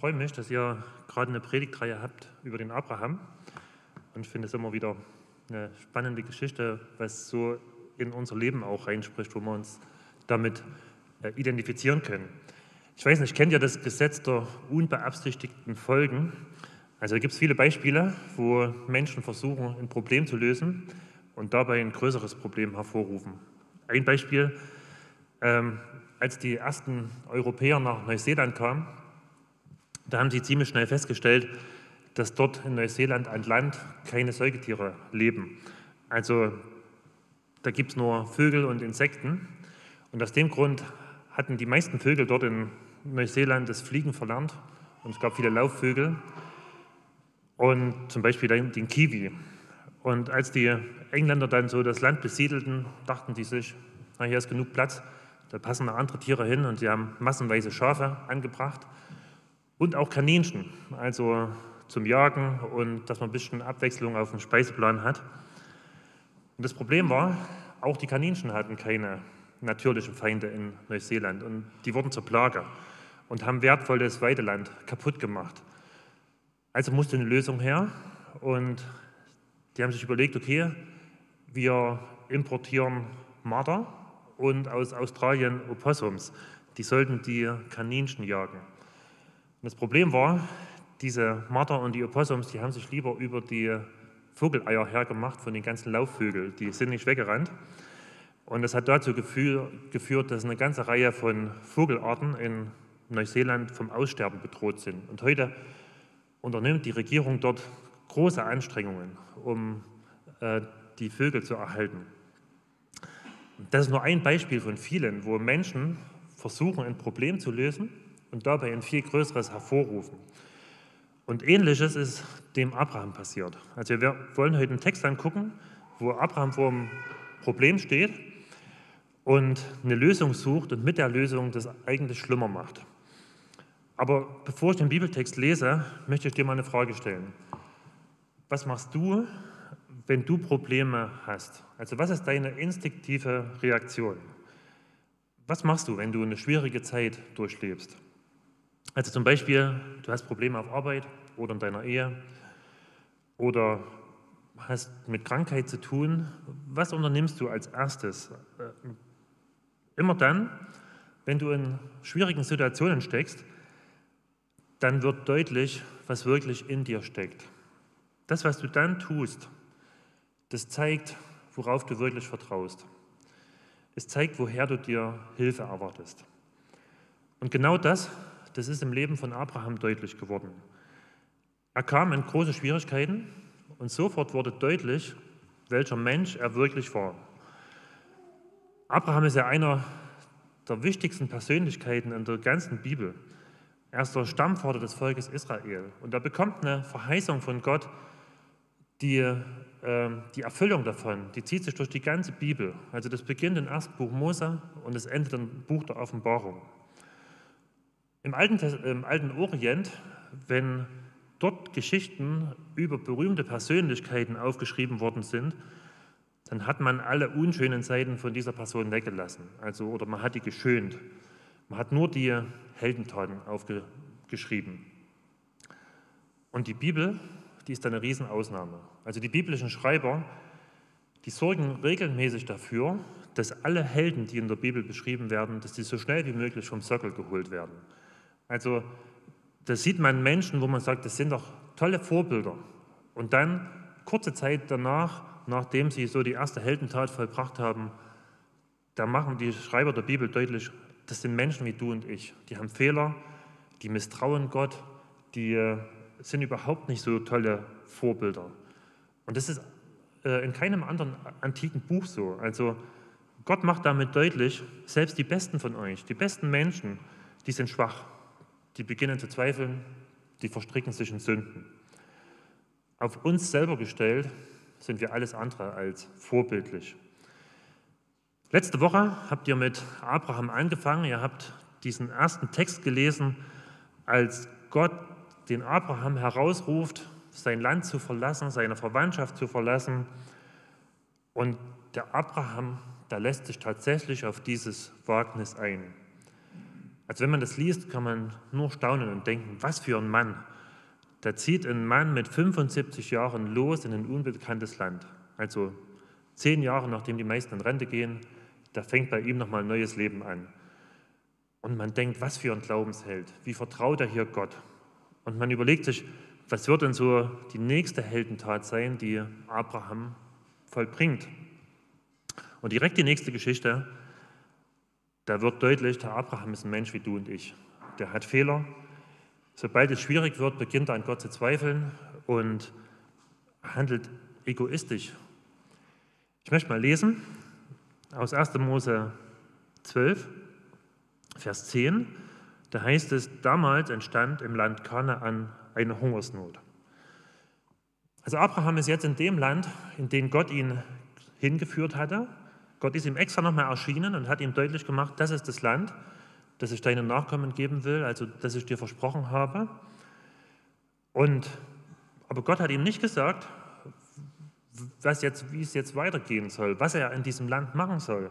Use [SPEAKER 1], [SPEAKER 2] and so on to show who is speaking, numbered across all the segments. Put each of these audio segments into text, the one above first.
[SPEAKER 1] freue mich, dass ihr gerade eine Predigtreihe habt über den Abraham. Und finde es immer wieder eine spannende Geschichte, was so in unser Leben auch reinspricht, wo wir uns damit äh, identifizieren können. Ich weiß nicht, kennt ihr das Gesetz der unbeabsichtigten Folgen? Also gibt es viele Beispiele, wo Menschen versuchen, ein Problem zu lösen und dabei ein größeres Problem hervorrufen. Ein Beispiel, ähm, als die ersten Europäer nach Neuseeland kamen, da haben sie ziemlich schnell festgestellt, dass dort in Neuseeland an Land keine Säugetiere leben. Also da gibt es nur Vögel und Insekten. Und aus dem Grund hatten die meisten Vögel dort in Neuseeland das Fliegen verlernt. Und es gab viele Laufvögel und zum Beispiel den Kiwi. Und als die Engländer dann so das Land besiedelten, dachten sie sich, na, hier ist genug Platz, da passen noch andere Tiere hin und sie haben massenweise Schafe angebracht und auch Kaninchen, also zum Jagen und dass man ein bisschen Abwechslung auf dem Speiseplan hat. Und das Problem war, auch die Kaninchen hatten keine natürlichen Feinde in Neuseeland und die wurden zur Plage und haben wertvolles Weideland kaputt gemacht. Also musste eine Lösung her und die haben sich überlegt, okay, wir importieren Marder und aus Australien Opossums. Die sollten die Kaninchen jagen. Und das Problem war, diese Marder und die Opossums, die haben sich lieber über die Vogeleier hergemacht von den ganzen Laufvögeln. Die sind nicht weggerannt. Und das hat dazu geführt, dass eine ganze Reihe von Vogelarten in Neuseeland vom Aussterben bedroht sind. Und heute unternimmt die Regierung dort große Anstrengungen, um äh, die Vögel zu erhalten. Das ist nur ein Beispiel von vielen, wo Menschen versuchen, ein Problem zu lösen und dabei ein viel größeres hervorrufen. Und ähnliches ist dem Abraham passiert. Also wir wollen heute einen Text angucken, wo Abraham vor einem Problem steht und eine Lösung sucht und mit der Lösung das eigentlich schlimmer macht. Aber bevor ich den Bibeltext lese, möchte ich dir mal eine Frage stellen. Was machst du, wenn du Probleme hast? Also was ist deine instinktive Reaktion? Was machst du, wenn du eine schwierige Zeit durchlebst? Also zum Beispiel, du hast Probleme auf Arbeit oder in deiner Ehe oder hast mit Krankheit zu tun. Was unternimmst du als erstes? Äh, immer dann, wenn du in schwierigen Situationen steckst, dann wird deutlich, was wirklich in dir steckt. Das, was du dann tust, das zeigt, worauf du wirklich vertraust. Es zeigt, woher du dir Hilfe erwartest. Und genau das das ist im Leben von Abraham deutlich geworden. Er kam in große Schwierigkeiten und sofort wurde deutlich, welcher Mensch er wirklich war. Abraham ist ja einer der wichtigsten Persönlichkeiten in der ganzen Bibel. Er ist der Stammvater des Volkes Israel. Und er bekommt eine Verheißung von Gott, die, äh, die Erfüllung davon, die zieht sich durch die ganze Bibel. Also das beginnt im ersten Buch Mose und es endet im Buch der Offenbarung. Im Alten, Im Alten Orient, wenn dort Geschichten über berühmte Persönlichkeiten aufgeschrieben worden sind, dann hat man alle unschönen Seiten von dieser Person weggelassen. Also, oder man hat die geschönt. Man hat nur die Heldentaten aufgeschrieben. Und die Bibel, die ist eine Riesenausnahme. Also die biblischen Schreiber, die sorgen regelmäßig dafür, dass alle Helden, die in der Bibel beschrieben werden, dass die so schnell wie möglich vom Sockel geholt werden. Also da sieht man Menschen, wo man sagt, das sind doch tolle Vorbilder. Und dann, kurze Zeit danach, nachdem sie so die erste Heldentat vollbracht haben, da machen die Schreiber der Bibel deutlich, das sind Menschen wie du und ich. Die haben Fehler, die misstrauen Gott, die äh, sind überhaupt nicht so tolle Vorbilder. Und das ist äh, in keinem anderen antiken Buch so. Also Gott macht damit deutlich, selbst die Besten von euch, die besten Menschen, die sind schwach die beginnen zu zweifeln, die verstricken sich in Sünden. Auf uns selber gestellt sind wir alles andere als vorbildlich. Letzte Woche habt ihr mit Abraham angefangen, ihr habt diesen ersten Text gelesen, als Gott den Abraham herausruft, sein Land zu verlassen, seine Verwandtschaft zu verlassen. Und der Abraham, da lässt sich tatsächlich auf dieses Wagnis ein. Also wenn man das liest, kann man nur staunen und denken, was für ein Mann. Da zieht ein Mann mit 75 Jahren los in ein unbekanntes Land. Also zehn Jahre nachdem die meisten in Rente gehen, da fängt bei ihm nochmal ein neues Leben an. Und man denkt, was für ein Glaubensheld, wie vertraut er hier Gott. Und man überlegt sich, was wird denn so die nächste Heldentat sein, die Abraham vollbringt. Und direkt die nächste Geschichte, da wird deutlich, der Abraham ist ein Mensch wie du und ich. Der hat Fehler. Sobald es schwierig wird, beginnt er an Gott zu zweifeln und handelt egoistisch. Ich möchte mal lesen aus 1. Mose 12, Vers 10. Da heißt es, damals entstand im Land Kanaan eine Hungersnot. Also Abraham ist jetzt in dem Land, in dem Gott ihn hingeführt hatte. Gott ist ihm extra nochmal erschienen und hat ihm deutlich gemacht, das ist das Land, das ich deinen Nachkommen geben will, also das ich dir versprochen habe. Und, aber Gott hat ihm nicht gesagt, was jetzt, wie es jetzt weitergehen soll, was er in diesem Land machen soll.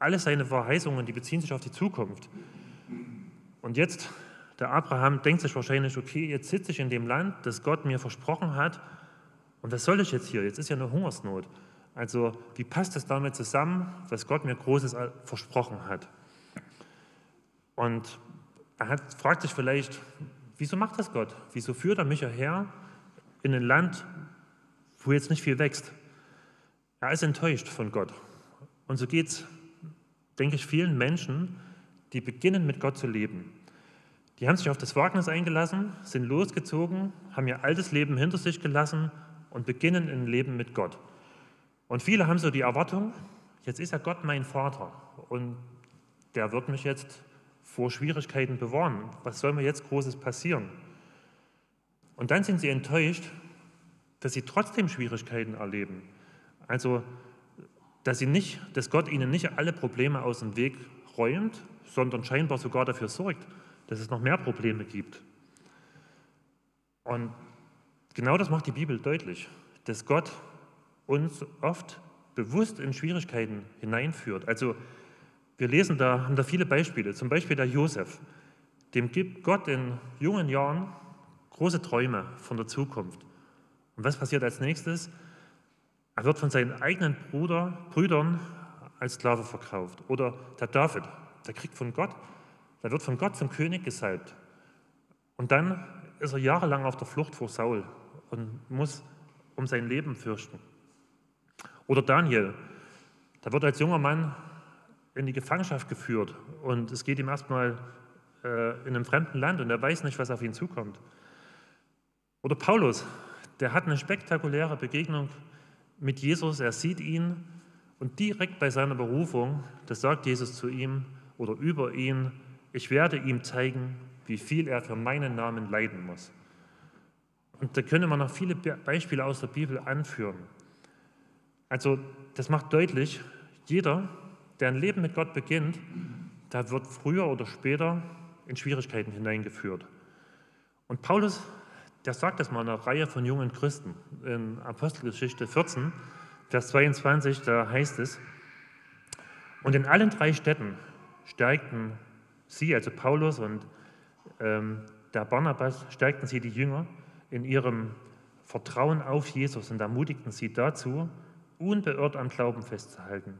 [SPEAKER 1] Alle seine Verheißungen, die beziehen sich auf die Zukunft. Und jetzt, der Abraham denkt sich wahrscheinlich, okay, jetzt sitze ich in dem Land, das Gott mir versprochen hat. Und was soll ich jetzt hier? Jetzt ist ja eine Hungersnot. Also wie passt das damit zusammen, was Gott mir Großes versprochen hat? Und er hat, fragt sich vielleicht, wieso macht das Gott? Wieso führt er mich hierher in ein Land, wo jetzt nicht viel wächst? Er ist enttäuscht von Gott. Und so geht es, denke ich, vielen Menschen, die beginnen mit Gott zu leben. Die haben sich auf das Wagnis eingelassen, sind losgezogen, haben ihr altes Leben hinter sich gelassen und beginnen ein Leben mit Gott. Und viele haben so die Erwartung, jetzt ist ja Gott mein Vater und der wird mich jetzt vor Schwierigkeiten bewahren. Was soll mir jetzt Großes passieren? Und dann sind sie enttäuscht, dass sie trotzdem Schwierigkeiten erleben. Also, dass, sie nicht, dass Gott ihnen nicht alle Probleme aus dem Weg räumt, sondern scheinbar sogar dafür sorgt, dass es noch mehr Probleme gibt. Und genau das macht die Bibel deutlich, dass Gott uns oft bewusst in Schwierigkeiten hineinführt. Also wir lesen da, haben da viele Beispiele, zum Beispiel der Josef. Dem gibt Gott in jungen Jahren große Träume von der Zukunft. Und was passiert als nächstes? Er wird von seinen eigenen Bruder, Brüdern als Sklave verkauft. Oder der David, der kriegt von Gott da wird von Gott zum König gesalbt. Und dann ist er jahrelang auf der Flucht vor Saul und muss um sein Leben fürchten. Oder Daniel, da wird als junger Mann in die Gefangenschaft geführt und es geht ihm erstmal äh, in einem fremden Land und er weiß nicht, was auf ihn zukommt. Oder Paulus, der hat eine spektakuläre Begegnung mit Jesus, er sieht ihn und direkt bei seiner Berufung, das sagt Jesus zu ihm oder über ihn, ich werde ihm zeigen, wie viel er für meinen Namen leiden muss. Und da können wir noch viele Beispiele aus der Bibel anführen. Also das macht deutlich, jeder, der ein Leben mit Gott beginnt, da wird früher oder später in Schwierigkeiten hineingeführt. Und Paulus, der sagt das mal einer Reihe von jungen Christen. In Apostelgeschichte 14, Vers 22, da heißt es, und in allen drei Städten stärkten Sie, also Paulus und ähm, der Barnabas, stärkten sie die Jünger in ihrem Vertrauen auf Jesus und ermutigten sie dazu, unbeirrt am Glauben festzuhalten.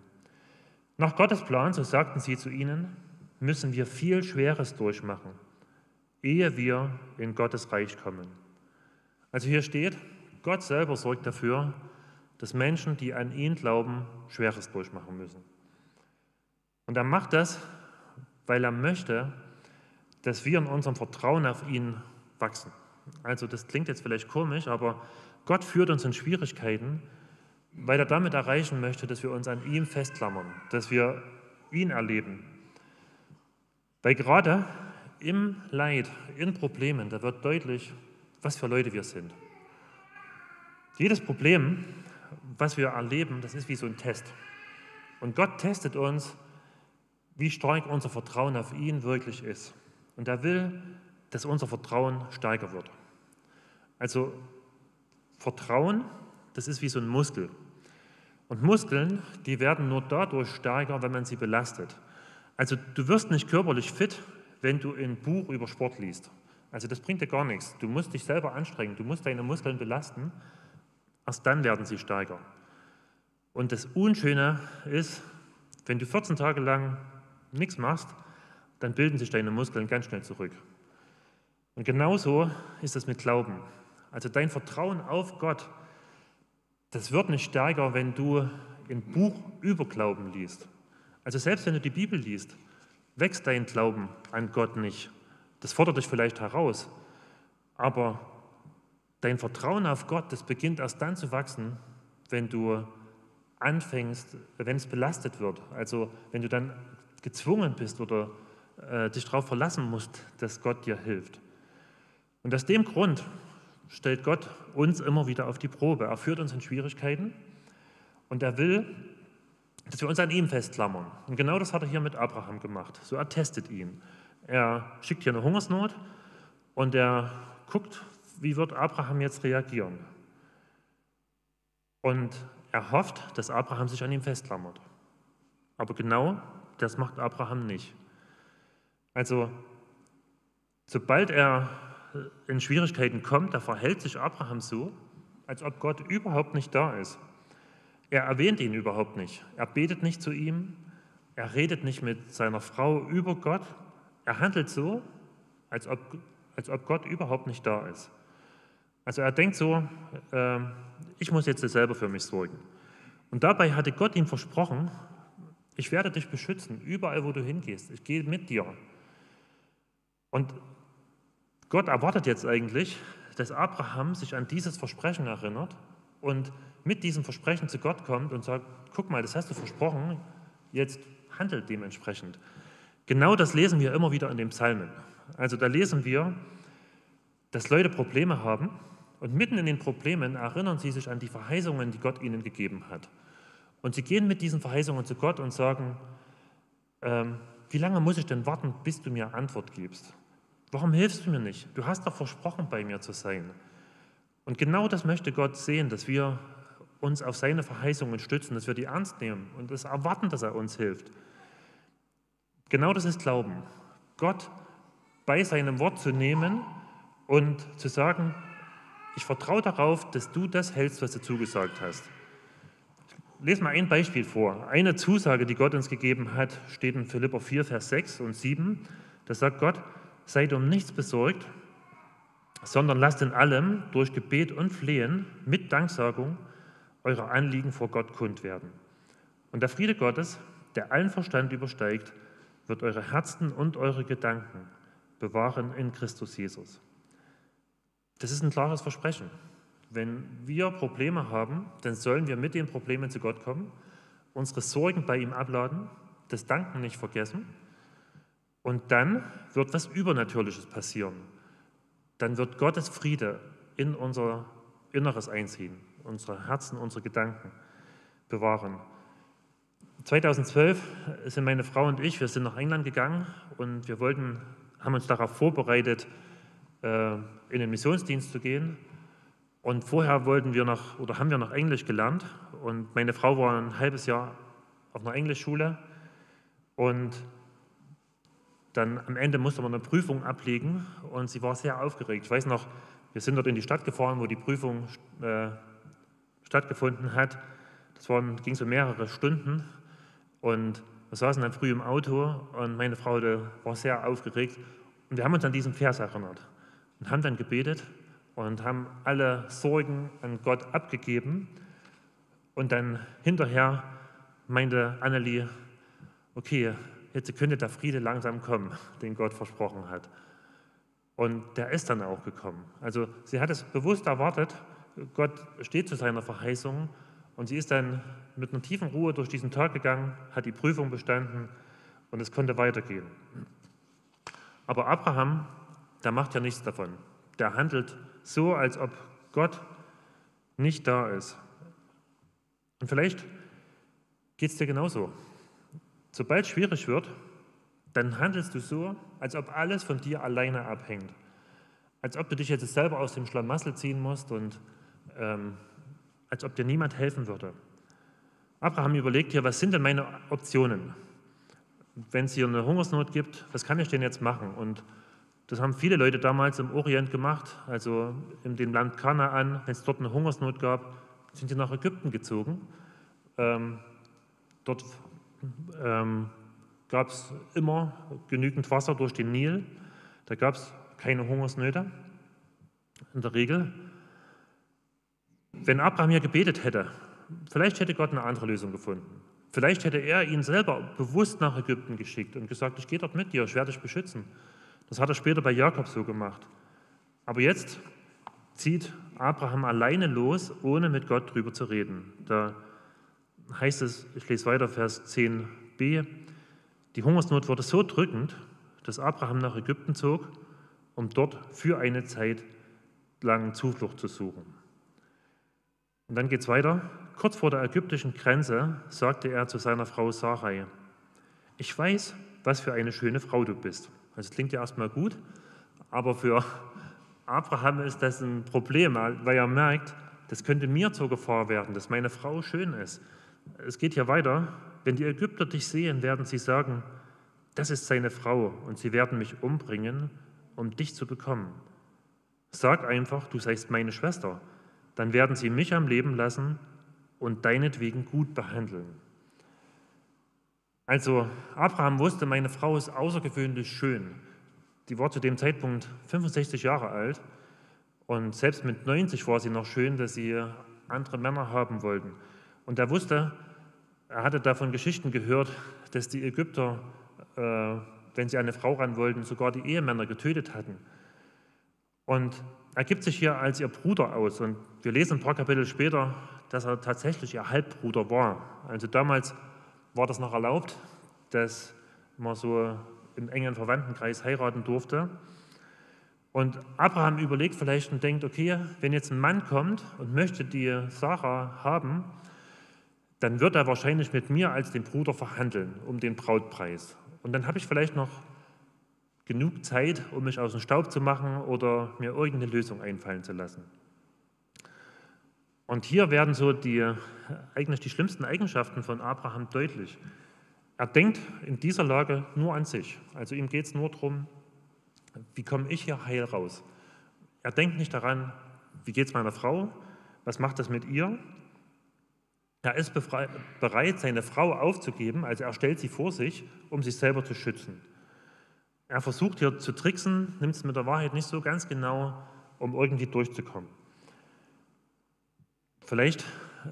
[SPEAKER 1] Nach Gottes Plan, so sagten sie zu ihnen, müssen wir viel Schweres durchmachen, ehe wir in Gottes Reich kommen. Also hier steht, Gott selber sorgt dafür, dass Menschen, die an ihn glauben, Schweres durchmachen müssen. Und er macht das, weil er möchte, dass wir in unserem Vertrauen auf ihn wachsen. Also das klingt jetzt vielleicht komisch, aber Gott führt uns in Schwierigkeiten, weil er damit erreichen möchte, dass wir uns an ihm festklammern, dass wir ihn erleben. Weil gerade im Leid, in Problemen, da wird deutlich, was für Leute wir sind. Jedes Problem, was wir erleben, das ist wie so ein Test. Und Gott testet uns, wie stark unser Vertrauen auf ihn wirklich ist. Und er will, dass unser Vertrauen stärker wird. Also Vertrauen, das ist wie so ein Muskel. Und Muskeln, die werden nur dadurch stärker, wenn man sie belastet. Also du wirst nicht körperlich fit, wenn du ein Buch über Sport liest. Also das bringt dir gar nichts. Du musst dich selber anstrengen, du musst deine Muskeln belasten. Erst dann werden sie stärker. Und das Unschöne ist, wenn du 14 Tage lang nichts machst, dann bilden sich deine Muskeln ganz schnell zurück. Und genauso ist es mit Glauben. Also dein Vertrauen auf Gott, das wird nicht stärker, wenn du ein Buch über Glauben liest. Also selbst wenn du die Bibel liest, wächst dein Glauben an Gott nicht. Das fordert dich vielleicht heraus. Aber dein Vertrauen auf Gott, das beginnt erst dann zu wachsen, wenn du anfängst, wenn es belastet wird. Also wenn du dann gezwungen bist oder äh, dich darauf verlassen musst, dass Gott dir hilft. Und aus dem Grund stellt Gott uns immer wieder auf die Probe. Er führt uns in Schwierigkeiten und er will, dass wir uns an ihm festklammern. Und genau das hat er hier mit Abraham gemacht. So er testet ihn. Er schickt hier eine Hungersnot und er guckt, wie wird Abraham jetzt reagieren. Und er hofft, dass Abraham sich an ihm festklammert. Aber genau das macht Abraham nicht. Also, sobald er in Schwierigkeiten kommt, da verhält sich Abraham so, als ob Gott überhaupt nicht da ist. Er erwähnt ihn überhaupt nicht. Er betet nicht zu ihm. Er redet nicht mit seiner Frau über Gott. Er handelt so, als ob, als ob Gott überhaupt nicht da ist. Also er denkt so, äh, ich muss jetzt selber für mich sorgen. Und dabei hatte Gott ihm versprochen, ich werde dich beschützen, überall wo du hingehst. Ich gehe mit dir. Und Gott erwartet jetzt eigentlich, dass Abraham sich an dieses Versprechen erinnert und mit diesem Versprechen zu Gott kommt und sagt, guck mal, das hast du versprochen, jetzt handelt dementsprechend. Genau das lesen wir immer wieder in den Psalmen. Also da lesen wir, dass Leute Probleme haben und mitten in den Problemen erinnern sie sich an die Verheißungen, die Gott ihnen gegeben hat. Und sie gehen mit diesen Verheißungen zu Gott und sagen, ähm, wie lange muss ich denn warten, bis du mir Antwort gibst? Warum hilfst du mir nicht? Du hast doch versprochen, bei mir zu sein. Und genau das möchte Gott sehen, dass wir uns auf seine Verheißungen stützen, dass wir die ernst nehmen und das erwarten, dass er uns hilft. Genau das ist Glauben. Gott bei seinem Wort zu nehmen und zu sagen, ich vertraue darauf, dass du das hältst, was du zugesagt hast. Ich lese mal ein Beispiel vor. Eine Zusage, die Gott uns gegeben hat, steht in Philipper 4, Vers 6 und 7. Da sagt Gott, seid um nichts besorgt, sondern lasst in allem durch Gebet und Flehen mit Danksagung eure Anliegen vor Gott kund werden. Und der Friede Gottes, der allen Verstand übersteigt, wird eure Herzen und eure Gedanken bewahren in Christus Jesus. Das ist ein klares Versprechen. Wenn wir Probleme haben, dann sollen wir mit den Problemen zu Gott kommen, unsere Sorgen bei ihm abladen, das Danken nicht vergessen und dann wird was Übernatürliches passieren. Dann wird Gottes Friede in unser Inneres einziehen, unsere Herzen, unsere Gedanken bewahren. 2012 sind meine Frau und ich, wir sind nach England gegangen und wir wollten, haben uns darauf vorbereitet, äh, in den Missionsdienst zu gehen. Und vorher wollten wir noch, oder haben wir noch Englisch gelernt. Und meine Frau war ein halbes Jahr auf einer Englischschule. Und dann am Ende musste man eine Prüfung ablegen und sie war sehr aufgeregt. Ich weiß noch, wir sind dort in die Stadt gefahren, wo die Prüfung äh, stattgefunden hat. Das waren, ging so mehrere Stunden und wir saßen dann früh im Auto und meine Frau war sehr aufgeregt und wir haben uns an diesen Vers erinnert und haben dann gebetet und haben alle Sorgen an Gott abgegeben. Und dann hinterher meinte Annelie, okay, jetzt könnte der Friede langsam kommen, den Gott versprochen hat. Und der ist dann auch gekommen. Also sie hat es bewusst erwartet, Gott steht zu seiner Verheißung und sie ist dann mit einer tiefen Ruhe durch diesen Tag gegangen, hat die Prüfung bestanden und es konnte weitergehen. Aber Abraham, der macht ja nichts davon. Der handelt so, als ob Gott nicht da ist. Und vielleicht geht es dir genauso. Sobald es schwierig wird, dann handelst du so, als ob alles von dir alleine abhängt. Als ob du dich jetzt selber aus dem Schlamassel ziehen musst und ähm, als ob dir niemand helfen würde. Abraham überlegt hier, was sind denn meine Optionen? wenn es hier eine Hungersnot gibt, was kann ich denn jetzt machen? Und das haben viele Leute damals im Orient gemacht, also in dem Land Kanaan, wenn es dort eine Hungersnot gab, sind sie nach Ägypten gezogen. Ähm, dort ähm, gab es immer genügend Wasser durch den Nil. Da gab es keine Hungersnöte in der Regel. Wenn Abraham hier gebetet hätte, vielleicht hätte Gott eine andere Lösung gefunden. Vielleicht hätte er ihn selber bewusst nach Ägypten geschickt und gesagt, ich gehe dort mit dir, ich werde dich beschützen. Das hat er später bei Jakob so gemacht. Aber jetzt zieht Abraham alleine los, ohne mit Gott drüber zu reden. Da heißt es, ich lese weiter, Vers 10b, die Hungersnot wurde so drückend, dass Abraham nach Ägypten zog, um dort für eine Zeit lang Zuflucht zu suchen. Und dann geht es weiter. Kurz vor der ägyptischen Grenze sagte er zu seiner Frau Sarai, ich weiß, was für eine schöne Frau du bist. Das klingt ja erstmal gut, aber für Abraham ist das ein Problem, weil er merkt, das könnte mir zur Gefahr werden, dass meine Frau schön ist. Es geht hier weiter. Wenn die Ägypter dich sehen, werden sie sagen, das ist seine Frau und sie werden mich umbringen, um dich zu bekommen. Sag einfach, du seist meine Schwester. Dann werden sie mich am Leben lassen und deinetwegen gut behandeln. Also Abraham wusste, meine Frau ist außergewöhnlich schön. Die war zu dem Zeitpunkt 65 Jahre alt und selbst mit 90 war sie noch schön, dass sie andere Männer haben wollten. Und er wusste, er hatte davon Geschichten gehört, dass die Ägypter, äh, wenn sie eine Frau ran wollten, sogar die Ehemänner getötet hatten. Und er gibt sich hier als ihr Bruder aus. Und wir lesen ein paar Kapitel später, dass er tatsächlich ihr Halbbruder war. Also damals war das noch erlaubt, dass man so im engen Verwandtenkreis heiraten durfte. Und Abraham überlegt vielleicht und denkt, okay, wenn jetzt ein Mann kommt und möchte die Sarah haben, dann wird er wahrscheinlich mit mir als dem Bruder verhandeln um den Brautpreis. Und dann habe ich vielleicht noch genug Zeit, um mich aus dem Staub zu machen oder mir irgendeine Lösung einfallen zu lassen. Und hier werden so die, eigentlich die schlimmsten Eigenschaften von Abraham deutlich. Er denkt in dieser Lage nur an sich. Also ihm geht es nur darum, wie komme ich hier heil raus. Er denkt nicht daran, wie geht es meiner Frau, was macht das mit ihr. Er ist bereit, seine Frau aufzugeben, also er stellt sie vor sich, um sich selber zu schützen. Er versucht hier zu tricksen, nimmt es mit der Wahrheit nicht so ganz genau, um irgendwie durchzukommen. Vielleicht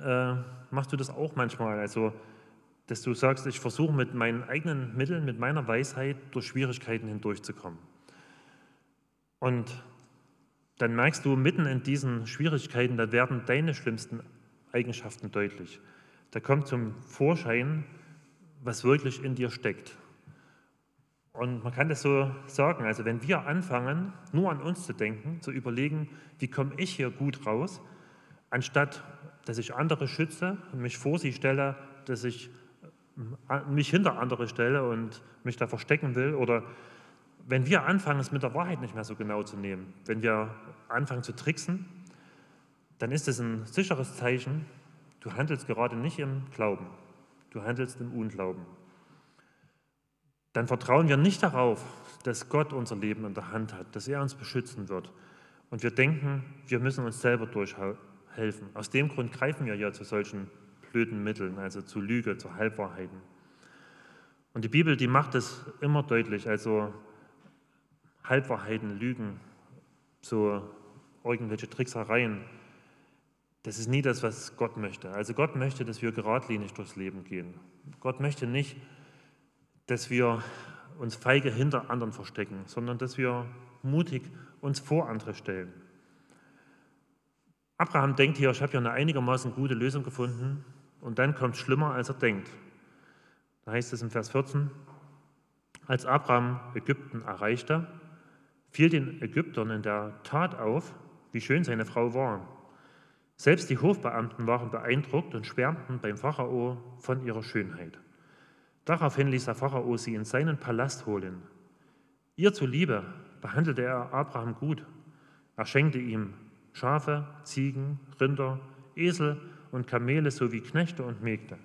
[SPEAKER 1] äh, machst du das auch manchmal, also dass du sagst, ich versuche mit meinen eigenen Mitteln, mit meiner Weisheit durch Schwierigkeiten hindurchzukommen. Und dann merkst du mitten in diesen Schwierigkeiten, da werden deine schlimmsten Eigenschaften deutlich. Da kommt zum Vorschein, was wirklich in dir steckt. Und man kann das so sagen, also wenn wir anfangen, nur an uns zu denken, zu überlegen, wie komme ich hier gut raus, anstatt dass ich andere schütze und mich vor sie stelle, dass ich äh, mich hinter andere stelle und mich da verstecken will. Oder wenn wir anfangen, es mit der Wahrheit nicht mehr so genau zu nehmen, wenn wir anfangen zu tricksen, dann ist es ein sicheres Zeichen, du handelst gerade nicht im Glauben, du handelst im Unglauben. Dann vertrauen wir nicht darauf, dass Gott unser Leben in der Hand hat, dass er uns beschützen wird. Und wir denken, wir müssen uns selber durchhalten helfen. Aus dem Grund greifen wir ja zu solchen blöden Mitteln, also zu Lüge, zu Halbwahrheiten. Und die Bibel, die macht es immer deutlich, also Halbwahrheiten, Lügen, so irgendwelche Tricksereien, das ist nie das, was Gott möchte. Also Gott möchte, dass wir geradlinig durchs Leben gehen. Gott möchte nicht, dass wir uns feige hinter anderen verstecken, sondern dass wir mutig uns vor andere stellen. Abraham denkt hier, ich habe hier eine einigermaßen gute Lösung gefunden und dann kommt es schlimmer, als er denkt. Da heißt es im Vers 14, als Abraham Ägypten erreichte, fiel den Ägyptern in der Tat auf, wie schön seine Frau war. Selbst die Hofbeamten waren beeindruckt und schwärmten beim Pharao von ihrer Schönheit. Daraufhin ließ der Pharao sie in seinen Palast holen. Ihr zuliebe behandelte er Abraham gut. Er schenkte ihm Schafe, Ziegen, Rinder, Esel und Kamele sowie Knechte und Mägde.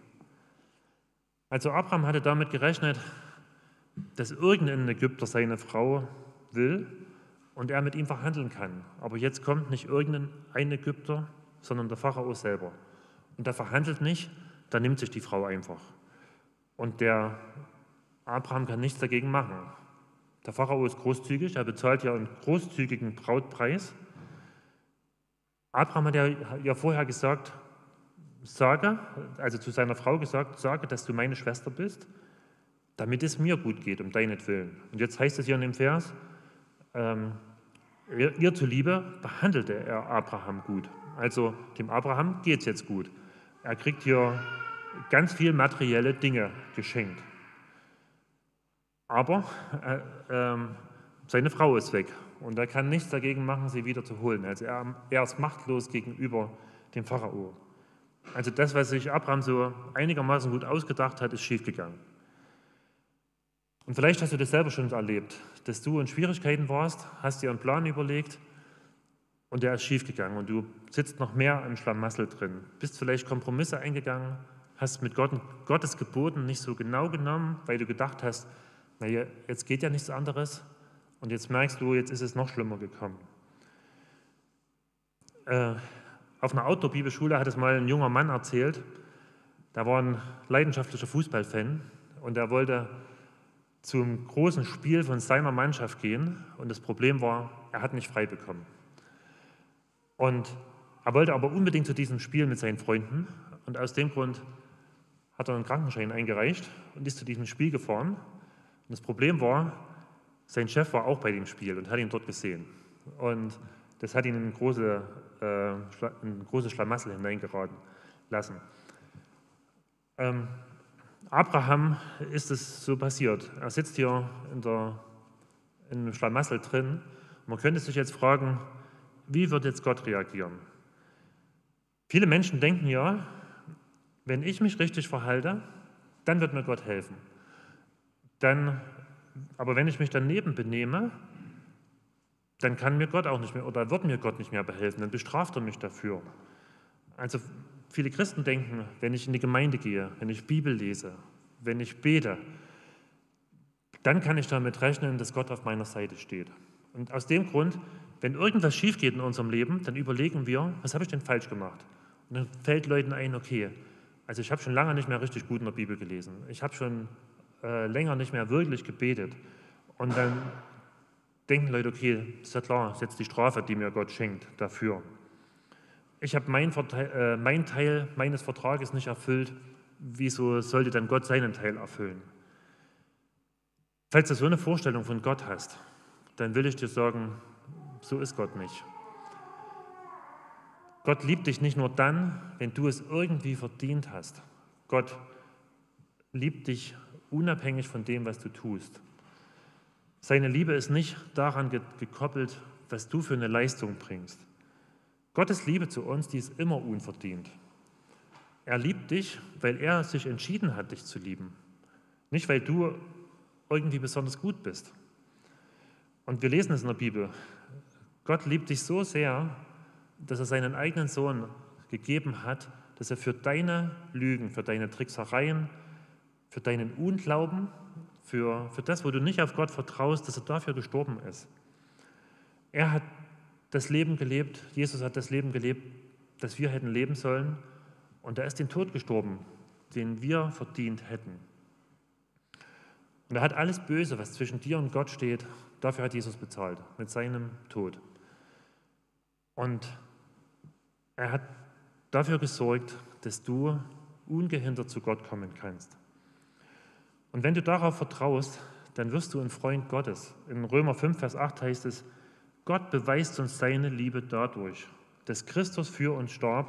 [SPEAKER 1] Also Abraham hatte damit gerechnet, dass irgendein Ägypter seine Frau will und er mit ihm verhandeln kann. Aber jetzt kommt nicht irgendein Ägypter, sondern der Pharao selber. Und der verhandelt nicht, da nimmt sich die Frau einfach. Und der Abraham kann nichts dagegen machen. Der Pharao ist großzügig, er bezahlt ja einen großzügigen Brautpreis. Abraham hat ja, ja vorher gesagt, sage, also zu seiner Frau gesagt, sage, dass du meine Schwester bist, damit es mir gut geht, um deinetwillen. Und jetzt heißt es hier in dem Vers, ähm, ihr, ihr zuliebe behandelte er Abraham gut. Also dem Abraham geht es jetzt gut. Er kriegt hier ganz viel materielle Dinge geschenkt. Aber äh, äh, seine Frau ist weg und er kann nichts dagegen machen, sie wieder zu holen. Also er, er ist machtlos gegenüber dem Pharao. Also das, was sich Abraham so einigermaßen gut ausgedacht hat, ist schiefgegangen. Und vielleicht hast du das selber schon erlebt, dass du in Schwierigkeiten warst, hast dir einen Plan überlegt und der ist schiefgegangen. Und du sitzt noch mehr im Schlamassel drin, bist vielleicht Kompromisse eingegangen, hast mit Gott, Gottes Geboten nicht so genau genommen, weil du gedacht hast, naja, jetzt geht ja nichts anderes. Und jetzt merkst du, jetzt ist es noch schlimmer gekommen. Äh, auf einer Outdoor-Bibelschule hat es mal ein junger Mann erzählt, der war ein leidenschaftlicher Fußballfan. Und er wollte zum großen Spiel von seiner Mannschaft gehen. Und das Problem war, er hat nicht frei bekommen. Und er wollte aber unbedingt zu diesem Spiel mit seinen Freunden und aus dem Grund hat er einen Krankenschein eingereicht und ist zu diesem Spiel gefahren. Und das Problem war, sein Chef war auch bei dem Spiel und hat ihn dort gesehen. Und das hat ihn in große, äh, ein großes Schlamassel hineingeraten lassen. Ähm, Abraham ist es so passiert. Er sitzt hier in, der, in einem Schlamassel drin. Man könnte sich jetzt fragen, wie wird jetzt Gott reagieren? Viele Menschen denken ja, wenn ich mich richtig verhalte, dann wird mir Gott helfen. Dann, aber wenn ich mich daneben benehme, dann kann mir Gott auch nicht mehr oder wird mir Gott nicht mehr behelfen, dann bestraft er mich dafür. Also viele Christen denken, wenn ich in die Gemeinde gehe, wenn ich Bibel lese, wenn ich bete, dann kann ich damit rechnen, dass Gott auf meiner Seite steht. Und aus dem Grund, wenn irgendwas schief geht in unserem Leben, dann überlegen wir, was habe ich denn falsch gemacht? Und dann fällt Leuten ein, okay, also ich habe schon lange nicht mehr richtig gut in der Bibel gelesen. Ich habe schon äh, länger nicht mehr wirklich gebetet. Und dann denken Leute, okay, ist ja klar, ist jetzt die Strafe, die mir Gott schenkt dafür. Ich habe mein, äh, mein Teil meines Vertrages nicht erfüllt, wieso sollte dann Gott seinen Teil erfüllen? Falls du so eine Vorstellung von Gott hast, dann will ich dir sagen, so ist Gott nicht. Gott liebt dich nicht nur dann, wenn du es irgendwie verdient hast. Gott liebt dich unabhängig von dem, was du tust. Seine Liebe ist nicht daran gekoppelt, was du für eine Leistung bringst. Gottes Liebe zu uns, die ist immer unverdient. Er liebt dich, weil er sich entschieden hat, dich zu lieben. Nicht, weil du irgendwie besonders gut bist. Und wir lesen es in der Bibel. Gott liebt dich so sehr, dass er seinen eigenen Sohn gegeben hat, dass er für deine Lügen, für deine Tricksereien, für deinen Unglauben für, für das, wo du nicht auf Gott vertraust, dass er dafür gestorben ist. Er hat das Leben gelebt, Jesus hat das Leben gelebt, das wir hätten leben sollen. Und er ist den Tod gestorben, den wir verdient hätten. Und er hat alles Böse, was zwischen dir und Gott steht, dafür hat Jesus bezahlt, mit seinem Tod. Und er hat dafür gesorgt, dass du ungehindert zu Gott kommen kannst. Und wenn du darauf vertraust, dann wirst du ein Freund Gottes. In Römer 5, Vers 8 heißt es, Gott beweist uns seine Liebe dadurch, dass Christus für uns starb,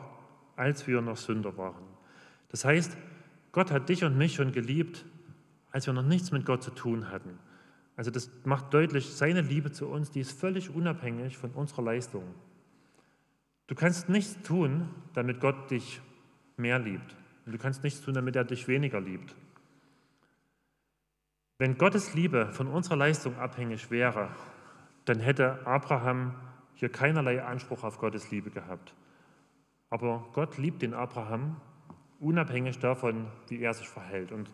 [SPEAKER 1] als wir noch Sünder waren. Das heißt, Gott hat dich und mich schon geliebt, als wir noch nichts mit Gott zu tun hatten. Also das macht deutlich, seine Liebe zu uns, die ist völlig unabhängig von unserer Leistung. Du kannst nichts tun, damit Gott dich mehr liebt. Und du kannst nichts tun, damit er dich weniger liebt. Wenn Gottes Liebe von unserer Leistung abhängig wäre, dann hätte Abraham hier keinerlei Anspruch auf Gottes Liebe gehabt. Aber Gott liebt den Abraham unabhängig davon, wie er sich verhält. Und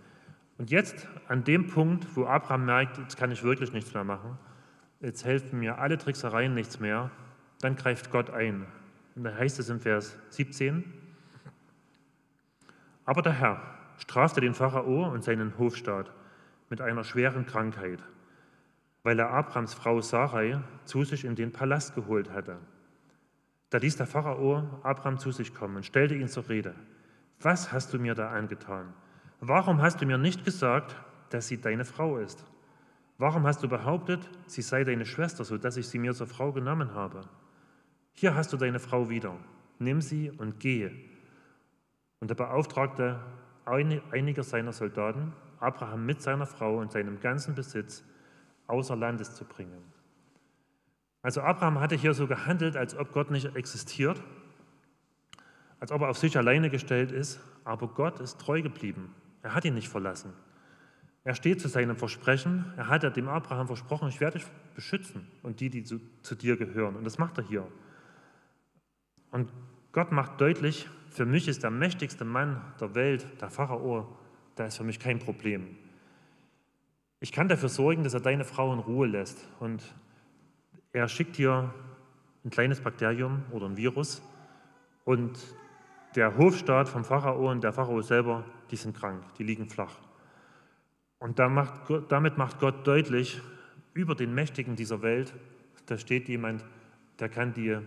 [SPEAKER 1] Und jetzt, an dem Punkt, wo Abraham merkt, jetzt kann ich wirklich nichts mehr machen, jetzt helfen mir alle Tricksereien nichts mehr, dann greift Gott ein. Und da heißt es im Vers 17, aber der Herr strafte den Pharao und seinen Hofstaat mit einer schweren Krankheit, weil er Abrams Frau Sarai zu sich in den Palast geholt hatte. Da ließ der Pharao Abraham zu sich kommen und stellte ihn zur Rede. Was hast du mir da angetan? Warum hast du mir nicht gesagt, dass sie deine Frau ist? Warum hast du behauptet, sie sei deine Schwester, sodass ich sie mir zur Frau genommen habe? Hier hast du deine Frau wieder. Nimm sie und gehe. Und er beauftragte einiger seiner Soldaten, Abraham mit seiner Frau und seinem ganzen Besitz außer Landes zu bringen. Also Abraham hatte hier so gehandelt, als ob Gott nicht existiert, als ob er auf sich alleine gestellt ist, aber Gott ist treu geblieben. Er hat ihn nicht verlassen. Er steht zu seinem Versprechen. Er hat dem Abraham versprochen, ich werde dich beschützen und die, die zu, zu dir gehören. Und das macht er hier. Und Gott macht deutlich, für mich ist der mächtigste Mann der Welt, der Pharao, da ist für mich kein Problem. Ich kann dafür sorgen, dass er deine Frau in Ruhe lässt. Und er schickt dir ein kleines Bakterium oder ein Virus und der Hofstaat vom Pharao und der Pharao selber, die sind krank, die liegen flach. Und damit macht Gott deutlich, über den Mächtigen dieser Welt, da steht jemand, der kann die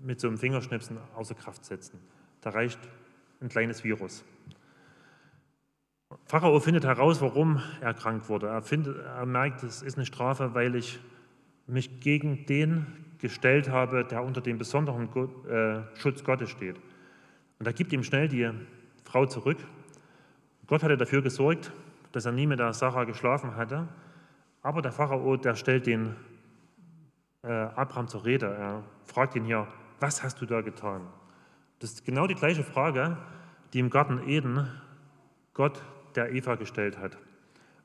[SPEAKER 1] mit so einem Fingerschnipsen außer Kraft setzen. Da reicht ein kleines Virus. Pharao findet heraus, warum er krank wurde. Er, findet, er merkt, es ist eine Strafe, weil ich mich gegen den gestellt habe, der unter dem besonderen äh, Schutz Gottes steht. Und er gibt ihm schnell die Frau zurück. Gott hatte dafür gesorgt, dass er nie mit der Sarah geschlafen hatte. Aber der Pharao, der stellt den äh, Abraham zur Rede. Er fragt ihn hier, was hast du da getan? Das ist genau die gleiche Frage, die im Garten Eden Gott der Eva gestellt hat,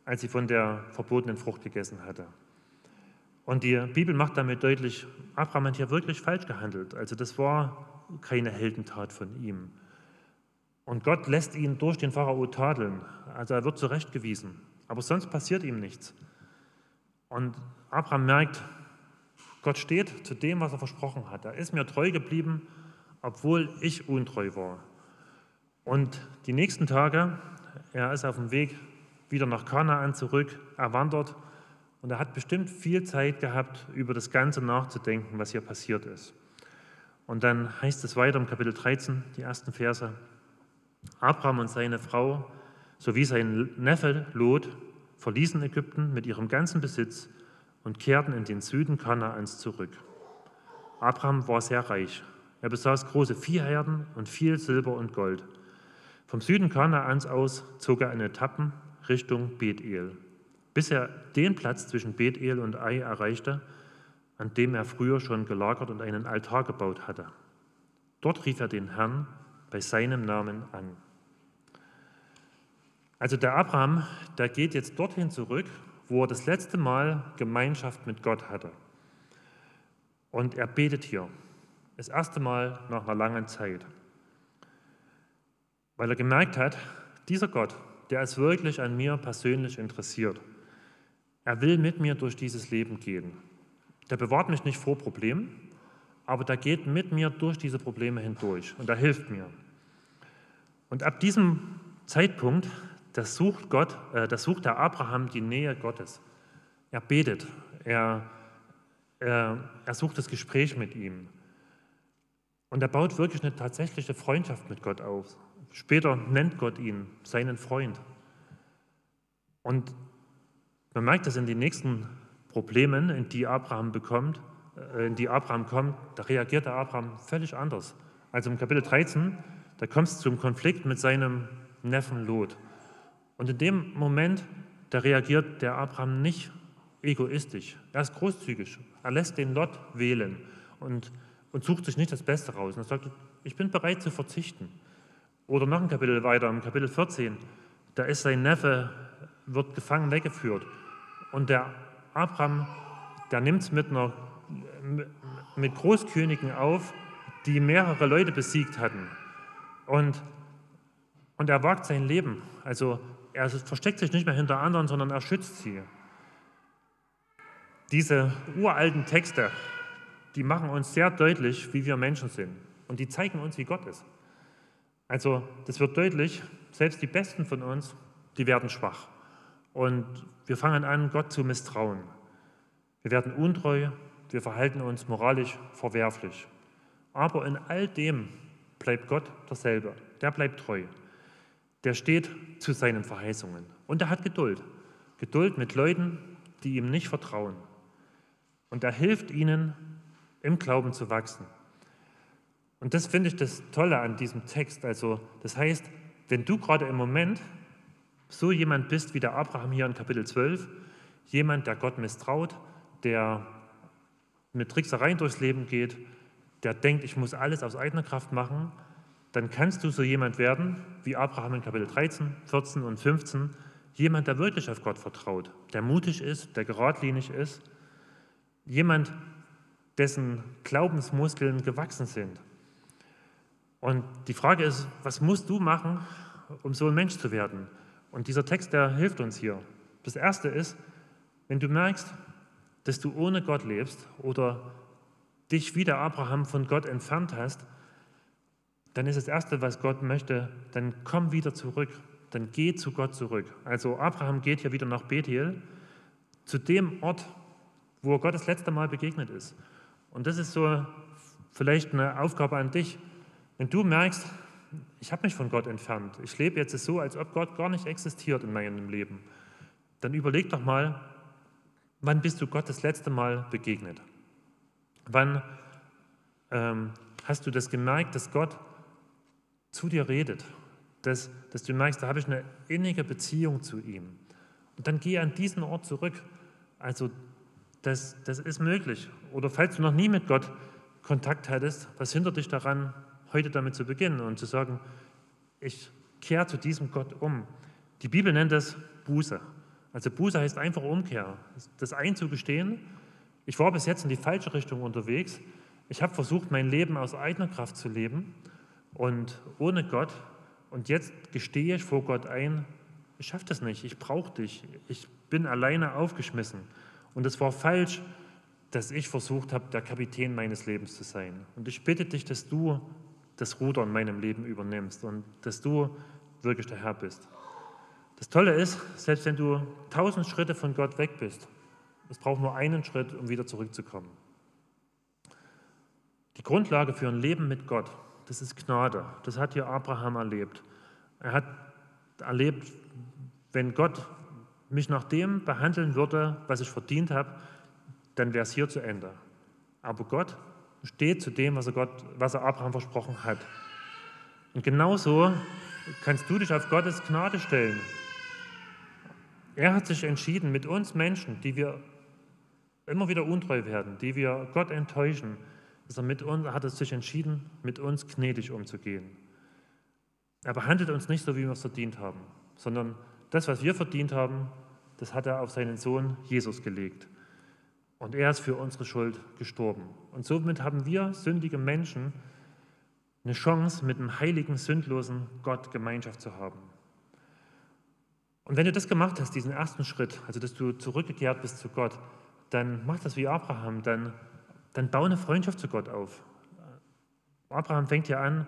[SPEAKER 1] als sie von der verbotenen Frucht gegessen hatte. Und die Bibel macht damit deutlich, Abraham hat hier wirklich falsch gehandelt. Also das war keine Heldentat von ihm. Und Gott lässt ihn durch den Pharao tadeln. Also er wird zurechtgewiesen. Aber sonst passiert ihm nichts. Und Abraham merkt, Gott steht zu dem, was er versprochen hat. Er ist mir treu geblieben obwohl ich untreu war. Und die nächsten Tage, er ist auf dem Weg wieder nach Kanaan zurück, er wandert und er hat bestimmt viel Zeit gehabt, über das Ganze nachzudenken, was hier passiert ist. Und dann heißt es weiter im Kapitel 13, die ersten Verse, Abraham und seine Frau sowie sein Neffe Lot verließen Ägypten mit ihrem ganzen Besitz und kehrten in den Süden Kanaans zurück. Abraham war sehr reich er besaß große Viehherden und viel Silber und Gold. Vom Süden Kanaans aus zog er in Etappen Richtung Bethel, bis er den Platz zwischen Bethel und Ai erreichte, an dem er früher schon gelagert und einen Altar gebaut hatte. Dort rief er den Herrn bei seinem Namen an. Also der Abraham, der geht jetzt dorthin zurück, wo er das letzte Mal Gemeinschaft mit Gott hatte. Und er betet hier. Das erste Mal nach einer langen Zeit. Weil er gemerkt hat, dieser Gott, der ist wirklich an mir persönlich interessiert. Er will mit mir durch dieses Leben gehen. Der bewahrt mich nicht vor Problemen, aber der geht mit mir durch diese Probleme hindurch und er hilft mir. Und ab diesem Zeitpunkt, das sucht Gott, äh, das sucht der Abraham die Nähe Gottes. Er betet, er, er, er sucht das Gespräch mit ihm. Und er baut wirklich eine tatsächliche Freundschaft mit Gott auf. Später nennt Gott ihn seinen Freund. Und man merkt das in den nächsten Problemen, in die Abraham bekommt, äh, in die Abraham kommt, da reagiert der Abraham völlig anders. Also im Kapitel 13, da kommt es zum Konflikt mit seinem Neffen Lot. Und in dem Moment, da reagiert der Abraham nicht egoistisch. Er ist großzügig. Er lässt den Lot wählen. Und und sucht sich nicht das Beste raus. Und er sagt, ich bin bereit zu verzichten. Oder noch ein Kapitel weiter, im Kapitel 14, da ist sein Neffe, wird gefangen weggeführt. Und der Abraham, der nimmt es mit, mit Großkönigen auf, die mehrere Leute besiegt hatten. Und, und er wagt sein Leben. Also Er versteckt sich nicht mehr hinter anderen, sondern er schützt sie. Diese uralten Texte, die machen uns sehr deutlich, wie wir Menschen sind. Und die zeigen uns, wie Gott ist. Also das wird deutlich, selbst die Besten von uns, die werden schwach. Und wir fangen an, Gott zu misstrauen. Wir werden untreu, wir verhalten uns moralisch verwerflich. Aber in all dem bleibt Gott derselbe. Der bleibt treu. Der steht zu seinen Verheißungen. Und er hat Geduld. Geduld mit Leuten, die ihm nicht vertrauen. Und er hilft ihnen, im Glauben zu wachsen. Und das finde ich das Tolle an diesem Text. Also, das heißt, wenn du gerade im Moment so jemand bist wie der Abraham hier in Kapitel 12, jemand, der Gott misstraut, der mit Tricksereien durchs Leben geht, der denkt, ich muss alles aus eigener Kraft machen, dann kannst du so jemand werden wie Abraham in Kapitel 13, 14 und 15, jemand, der wirklich auf Gott vertraut, der mutig ist, der geradlinig ist, jemand, dessen Glaubensmuskeln gewachsen sind. Und die Frage ist, was musst du machen, um so ein Mensch zu werden? Und dieser Text, der hilft uns hier. Das Erste ist, wenn du merkst, dass du ohne Gott lebst oder dich wie der Abraham von Gott entfernt hast, dann ist das Erste, was Gott möchte, dann komm wieder zurück, dann geh zu Gott zurück. Also Abraham geht hier wieder nach Bethel, zu dem Ort, wo er Gott das letzte Mal begegnet ist. Und das ist so vielleicht eine Aufgabe an dich. Wenn du merkst, ich habe mich von Gott entfernt, ich lebe jetzt so, als ob Gott gar nicht existiert in meinem Leben, dann überleg doch mal, wann bist du Gott das letzte Mal begegnet? Wann ähm, hast du das gemerkt, dass Gott zu dir redet? Dass, dass du merkst, da habe ich eine innige Beziehung zu ihm. Und dann geh an diesen Ort zurück. Also das, das ist möglich. Oder falls du noch nie mit Gott Kontakt hattest, was hindert dich daran, heute damit zu beginnen und zu sagen, ich kehre zu diesem Gott um. Die Bibel nennt das Buße. Also Buße heißt einfach Umkehr. Das einzugestehen, ich war bis jetzt in die falsche Richtung unterwegs. Ich habe versucht, mein Leben aus eigener Kraft zu leben und ohne Gott. Und jetzt gestehe ich vor Gott ein, ich schaffe das nicht, ich brauche dich, ich bin alleine aufgeschmissen. Und es war falsch, dass ich versucht habe, der Kapitän meines Lebens zu sein. Und ich bitte dich, dass du das Ruder in meinem Leben übernimmst und dass du wirklich der Herr bist. Das Tolle ist, selbst wenn du tausend Schritte von Gott weg bist, es braucht nur einen Schritt, um wieder zurückzukommen. Die Grundlage für ein Leben mit Gott, das ist Gnade. Das hat hier Abraham erlebt. Er hat erlebt, wenn Gott mich nach dem behandeln würde, was ich verdient habe, dann wäre es hier zu Ende. Aber Gott steht zu dem, was er, Gott, was er Abraham versprochen hat. Und genauso kannst du dich auf Gottes Gnade stellen. Er hat sich entschieden, mit uns Menschen, die wir immer wieder untreu werden, die wir Gott enttäuschen, er mit uns, hat es sich entschieden, mit uns gnädig umzugehen. Er behandelt uns nicht so, wie wir es verdient haben, sondern das, was wir verdient haben, das hat er auf seinen Sohn Jesus gelegt. Und er ist für unsere Schuld gestorben. Und somit haben wir sündige Menschen eine Chance, mit einem heiligen, sündlosen Gott Gemeinschaft zu haben. Und wenn du das gemacht hast, diesen ersten Schritt, also dass du zurückgekehrt bist zu Gott, dann mach das wie Abraham, dann, dann bau eine Freundschaft zu Gott auf. Abraham fängt ja an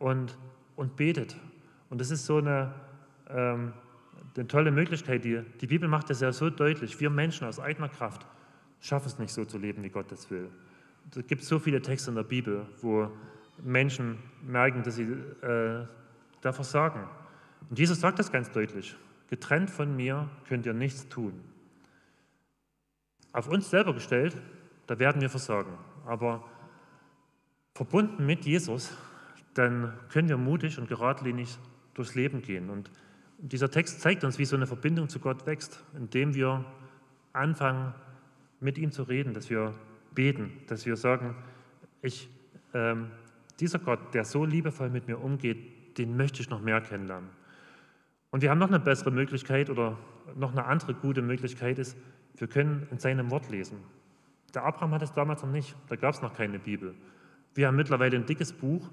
[SPEAKER 1] und, und betet. Und das ist so eine, ähm, eine tolle Möglichkeit. Die, die Bibel macht das ja so deutlich. Wir Menschen aus eigener Kraft schaffen es nicht so zu leben, wie Gott das will. Es gibt so viele Texte in der Bibel, wo Menschen merken, dass sie äh, da versagen. Und Jesus sagt das ganz deutlich. Getrennt von mir könnt ihr nichts tun. Auf uns selber gestellt, da werden wir versagen. Aber verbunden mit Jesus, dann können wir mutig und geradlinig durchs Leben gehen. Und dieser Text zeigt uns, wie so eine Verbindung zu Gott wächst, indem wir anfangen, mit ihm zu reden, dass wir beten, dass wir sagen, ich, ähm, dieser Gott, der so liebevoll mit mir umgeht, den möchte ich noch mehr kennenlernen. Und wir haben noch eine bessere Möglichkeit oder noch eine andere gute Möglichkeit ist, wir können in seinem Wort lesen. Der Abraham hat es damals noch nicht, da gab es noch keine Bibel. Wir haben mittlerweile ein dickes Buch,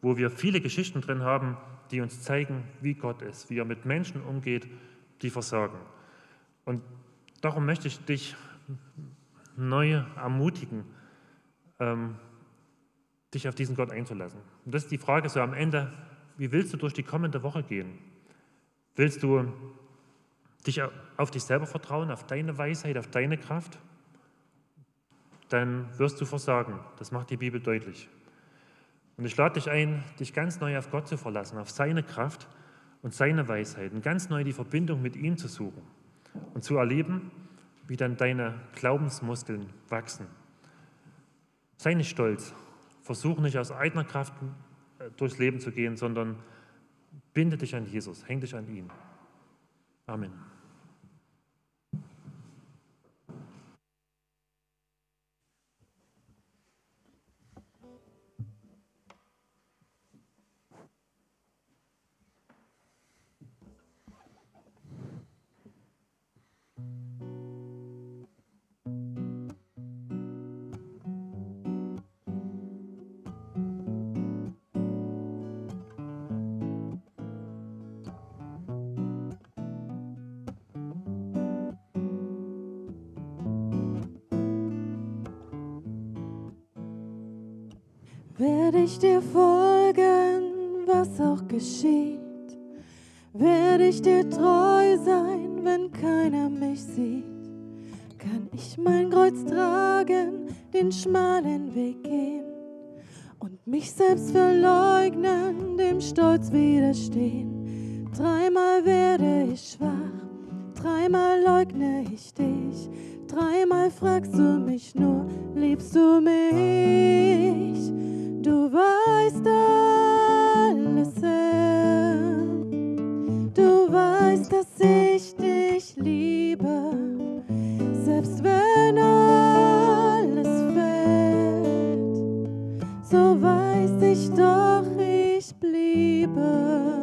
[SPEAKER 1] wo wir viele Geschichten drin haben, die uns zeigen, wie Gott ist, wie er mit Menschen umgeht, die versagen. Und darum möchte ich dich neu ermutigen, ähm, dich auf diesen Gott einzulassen. Und das ist die Frage so am Ende, wie willst du durch die kommende Woche gehen? Willst du dich auf dich selber vertrauen, auf deine Weisheit, auf deine Kraft? Dann wirst du versagen. Das macht die Bibel deutlich. Und ich lade dich ein, dich ganz neu auf Gott zu verlassen, auf seine Kraft und seine Weisheit und ganz neu die Verbindung mit ihm zu suchen und zu erleben, wie dann deine Glaubensmuskeln wachsen. Sei nicht stolz. Versuch nicht aus eigener Kraft äh, durchs Leben zu gehen, sondern binde dich an Jesus, häng dich an ihn. Amen.
[SPEAKER 2] Werde ich dir folgen, was auch geschieht? Werde ich dir treu sein, wenn keiner mich sieht? Kann ich mein Kreuz tragen, den schmalen Weg gehen und mich selbst verleugnen, dem Stolz widerstehen? Dreimal werde ich schwach, dreimal leugne ich dich, dreimal fragst du mich nur, liebst du mich? Du weißt alles, Herr. Du weißt, dass ich dich liebe, selbst wenn alles fällt. So weiß ich doch, ich bliebe.